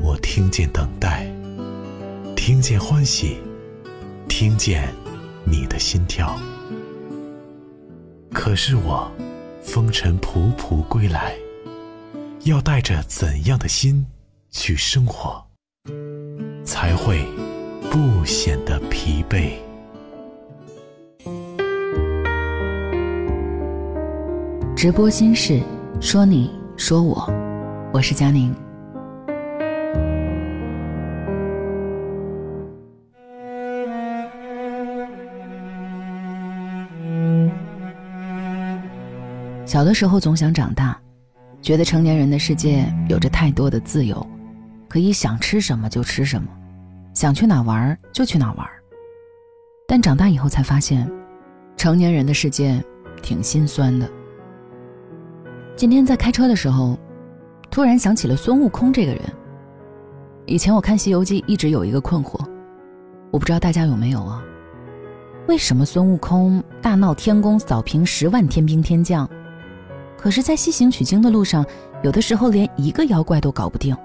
我听见等待，听见欢喜，听见你的心跳。可是我风尘仆仆归来，要带着怎样的心去生活，才会不显得疲惫？直播心事，说你说我，我是佳宁。小的时候总想长大，觉得成年人的世界有着太多的自由，可以想吃什么就吃什么，想去哪玩就去哪玩。但长大以后才发现，成年人的世界挺心酸的。今天在开车的时候，突然想起了孙悟空这个人。以前我看《西游记》一直有一个困惑，我不知道大家有没有啊？为什么孙悟空大闹天宫，扫平十万天兵天将？可是，在西行取经的路上，有的时候连一个妖怪都搞不定。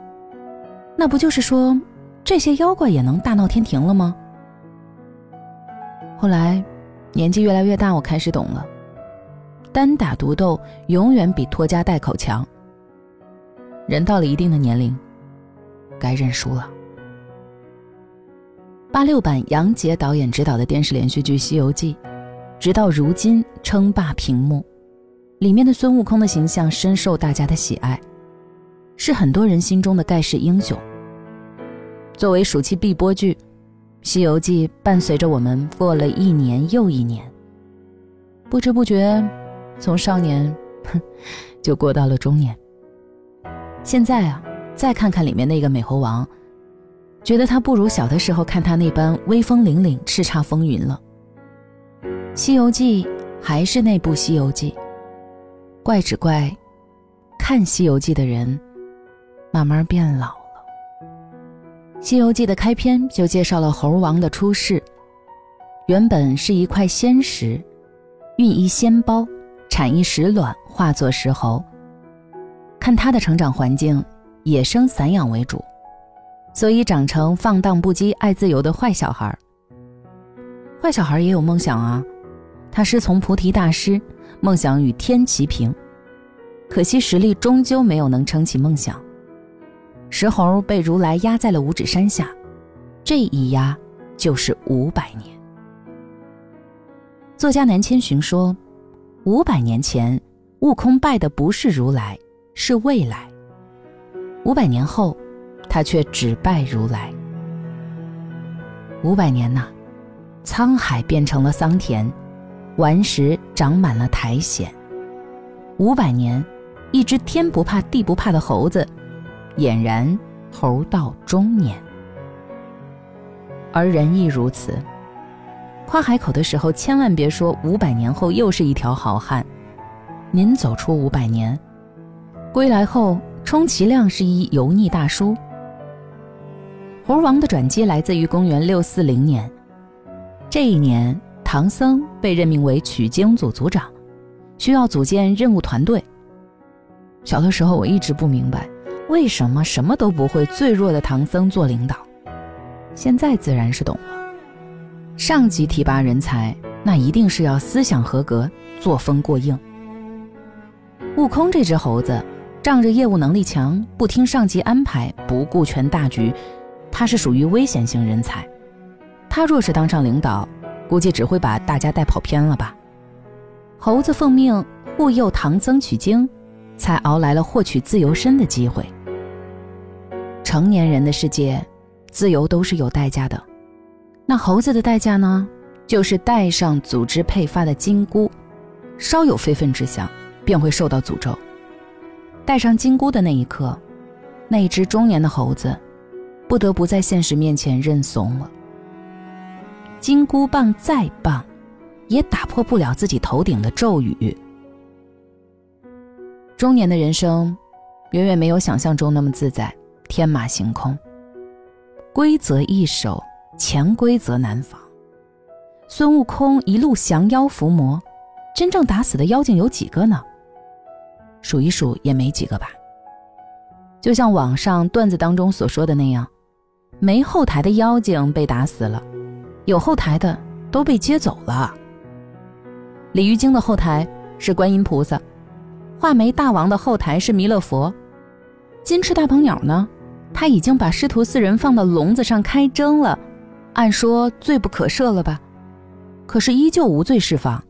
那不就是说，这些妖怪也能大闹天庭了吗？后来，年纪越来越大，我开始懂了，单打独斗永远比拖家带口强。人到了一定的年龄，该认输了。八六版杨洁导演执导的电视连续剧《西游记》，直到如今称霸屏幕。里面的孙悟空的形象深受大家的喜爱，是很多人心中的盖世英雄。作为暑期必播剧，《西游记》伴随着我们过了一年又一年，不知不觉，从少年，哼 就过到了中年。现在啊，再看看里面那个美猴王，觉得他不如小的时候看他那般威风凛凛、叱咤风云了。《西游记》还是那部《西游记》。怪只怪，看《西游记》的人慢慢变老了。《西游记》的开篇就介绍了猴王的出世，原本是一块仙石，孕一仙胞，产一石卵，化作石猴。看他的成长环境，野生散养为主，所以长成放荡不羁、爱自由的坏小孩。坏小孩也有梦想啊，他师从菩提大师。梦想与天齐平，可惜实力终究没有能撑起梦想。石猴被如来压在了五指山下，这一压就是五百年。作家南千寻说，五百年前，悟空拜的不是如来，是未来；五百年后，他却只拜如来。五百年呐，沧海变成了桑田。顽石长满了苔藓。五百年，一只天不怕地不怕的猴子，俨然猴到中年。而人亦如此。夸海口的时候，千万别说五百年后又是一条好汉。您走出五百年，归来后，充其量是一油腻大叔。猴王的转机来自于公元六四零年，这一年。唐僧被任命为取经组组长，需要组建任务团队。小的时候，我一直不明白，为什么什么都不会、最弱的唐僧做领导。现在自然是懂了。上级提拔人才，那一定是要思想合格、作风过硬。悟空这只猴子，仗着业务能力强，不听上级安排，不顾全大局，他是属于危险型人才。他若是当上领导，估计只会把大家带跑偏了吧。猴子奉命护佑唐僧取经，才熬来了获取自由身的机会。成年人的世界，自由都是有代价的。那猴子的代价呢？就是带上组织配发的金箍，稍有非分之想，便会受到诅咒。带上金箍的那一刻，那一只中年的猴子，不得不在现实面前认怂了。金箍棒再棒，也打破不了自己头顶的咒语。中年的人生，远远没有想象中那么自在，天马行空。规则易守，潜规则难防。孙悟空一路降妖伏魔，真正打死的妖精有几个呢？数一数也没几个吧。就像网上段子当中所说的那样，没后台的妖精被打死了，有后台的都被接走了。鲤鱼精的后台是观音菩萨，画眉大王的后台是弥勒佛，金翅大鹏鸟呢，他已经把师徒四人放到笼子上开蒸了，按说罪不可赦了吧？可是依旧无罪释放，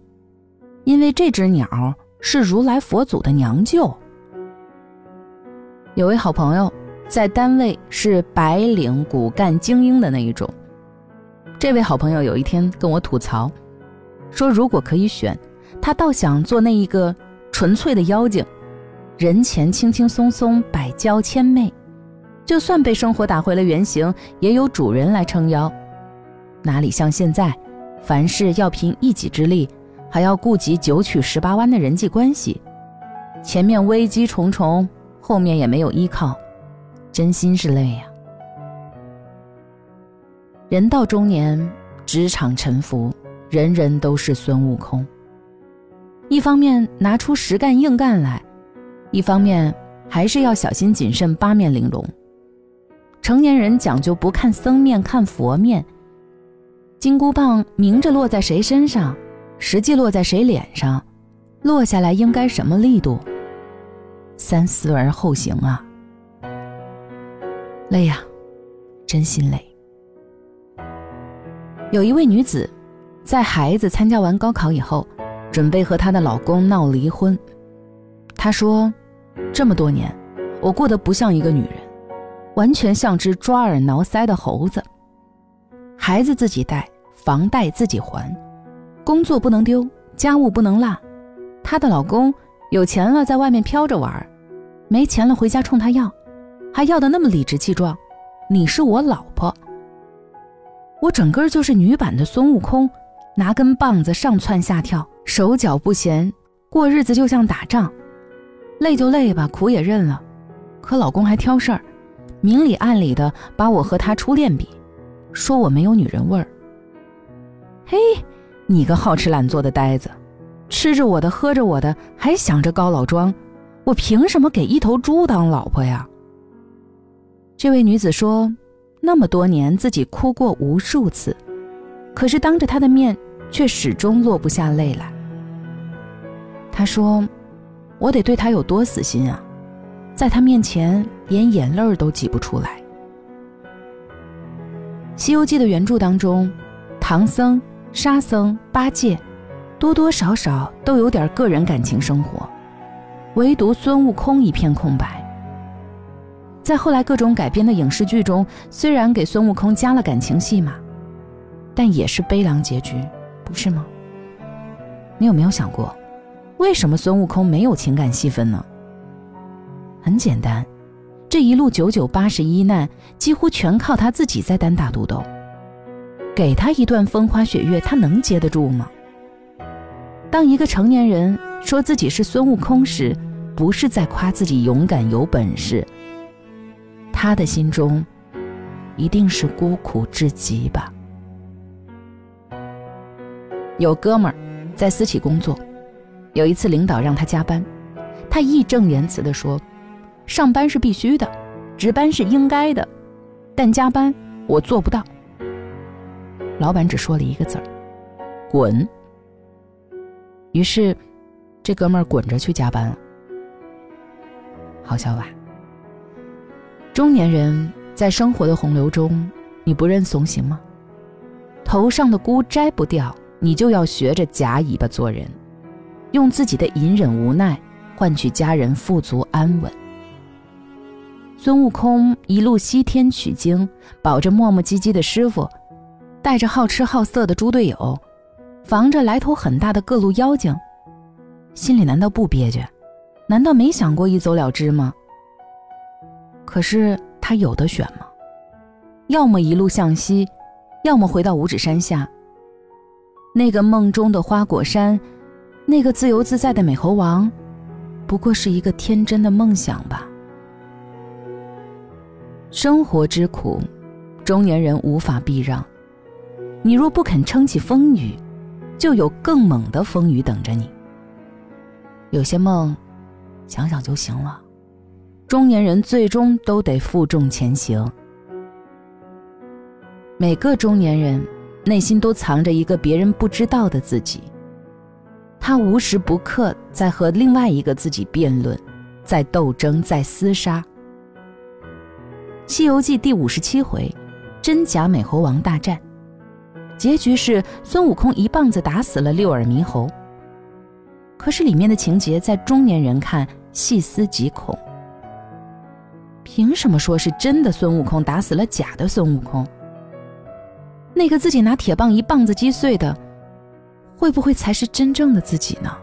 因为这只鸟。是如来佛祖的娘舅。有位好朋友在单位是白领骨干精英的那一种。这位好朋友有一天跟我吐槽，说如果可以选，他倒想做那一个纯粹的妖精，人前轻轻松松，百娇千媚，就算被生活打回了原形，也有主人来撑腰。哪里像现在，凡事要凭一己之力。还要顾及九曲十八弯的人际关系，前面危机重重，后面也没有依靠，真心是累呀。人到中年，职场沉浮，人人都是孙悟空。一方面拿出实干硬干来，一方面还是要小心谨慎，八面玲珑。成年人讲究不看僧面看佛面，金箍棒明着落在谁身上？实际落在谁脸上，落下来应该什么力度？三思而后行啊！累呀，真心累。有一位女子，在孩子参加完高考以后，准备和她的老公闹离婚。她说：“这么多年，我过得不像一个女人，完全像只抓耳挠腮的猴子。孩子自己带，房贷自己还。”工作不能丢，家务不能落。她的老公有钱了，在外面飘着玩；没钱了，回家冲她要，还要的那么理直气壮。你是我老婆，我整个就是女版的孙悟空，拿根棒子上蹿下跳，手脚不闲，过日子就像打仗。累就累吧，苦也认了。可老公还挑事儿，明里暗里的把我和他初恋比，说我没有女人味儿。嘿。你个好吃懒做的呆子，吃着我的，喝着我的，还想着高老庄，我凭什么给一头猪当老婆呀？这位女子说，那么多年自己哭过无数次，可是当着他的面却始终落不下泪来。他说，我得对他有多死心啊，在他面前连眼泪儿都挤不出来。《西游记》的原著当中，唐僧。沙僧、八戒，多多少少都有点个人感情生活，唯独孙悟空一片空白。在后来各种改编的影视剧中，虽然给孙悟空加了感情戏码，但也是悲凉结局，不是吗？你有没有想过，为什么孙悟空没有情感戏份呢？很简单，这一路九九八十一难，几乎全靠他自己在单打独斗。给他一段风花雪月，他能接得住吗？当一个成年人说自己是孙悟空时，不是在夸自己勇敢有本事，他的心中一定是孤苦至极吧。有哥们儿在私企工作，有一次领导让他加班，他义正言辞地说：“上班是必须的，值班是应该的，但加班我做不到。”老板只说了一个字儿：“滚。”于是，这哥们儿滚着去加班了。好笑吧？中年人在生活的洪流中，你不认怂行吗？头上的箍摘不掉，你就要学着夹尾巴做人，用自己的隐忍无奈换取家人富足安稳。孙悟空一路西天取经，保着磨磨唧唧的师傅。带着好吃好色的猪队友，防着来头很大的各路妖精，心里难道不憋屈？难道没想过一走了之吗？可是他有的选吗？要么一路向西，要么回到五指山下。那个梦中的花果山，那个自由自在的美猴王，不过是一个天真的梦想吧。生活之苦，中年人无法避让。你若不肯撑起风雨，就有更猛的风雨等着你。有些梦，想想就行了。中年人最终都得负重前行。每个中年人内心都藏着一个别人不知道的自己，他无时不刻在和另外一个自己辩论，在斗争，在厮杀。《西游记》第五十七回，真假美猴王大战，结局是孙悟空一棒子打死了六耳猕猴。可是里面的情节，在中年人看，细思极恐。凭什么说是真的孙悟空打死了假的孙悟空？那个自己拿铁棒一棒子击碎的，会不会才是真正的自己呢？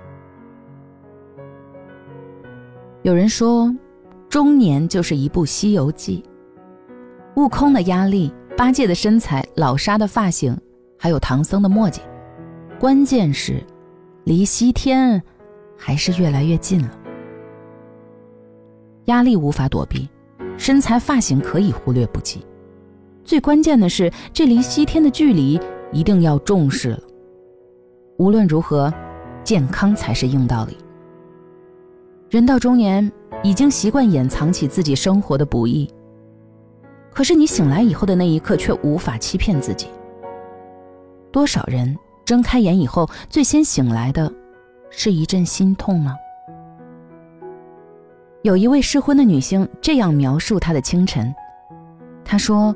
有人说，中年就是一部《西游记》。悟空的压力，八戒的身材，老沙的发型，还有唐僧的墨迹，关键是，离西天还是越来越近了。压力无法躲避。身材发型可以忽略不计，最关键的是，这离西天的距离一定要重视了。无论如何，健康才是硬道理。人到中年，已经习惯掩藏起自己生活的不易，可是你醒来以后的那一刻，却无法欺骗自己。多少人睁开眼以后，最先醒来的，是一阵心痛呢？有一位适婚的女性这样描述她的清晨：“她说，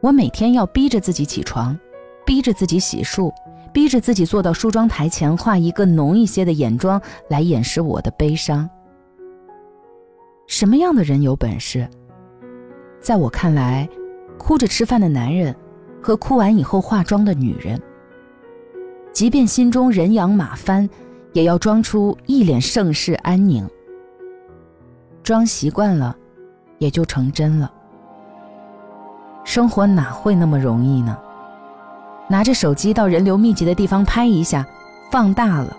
我每天要逼着自己起床，逼着自己洗漱，逼着自己坐到梳妆台前画一个浓一些的眼妆来掩饰我的悲伤。什么样的人有本事？在我看来，哭着吃饭的男人和哭完以后化妆的女人，即便心中人仰马翻，也要装出一脸盛世安宁。”装习惯了，也就成真了。生活哪会那么容易呢？拿着手机到人流密集的地方拍一下，放大了，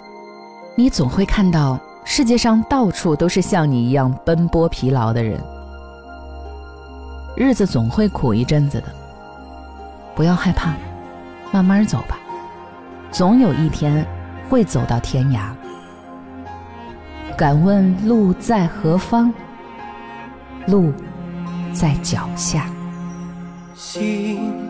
你总会看到世界上到处都是像你一样奔波疲劳的人。日子总会苦一阵子的，不要害怕，慢慢走吧，总有一天会走到天涯。敢问路在何方？路在脚下。心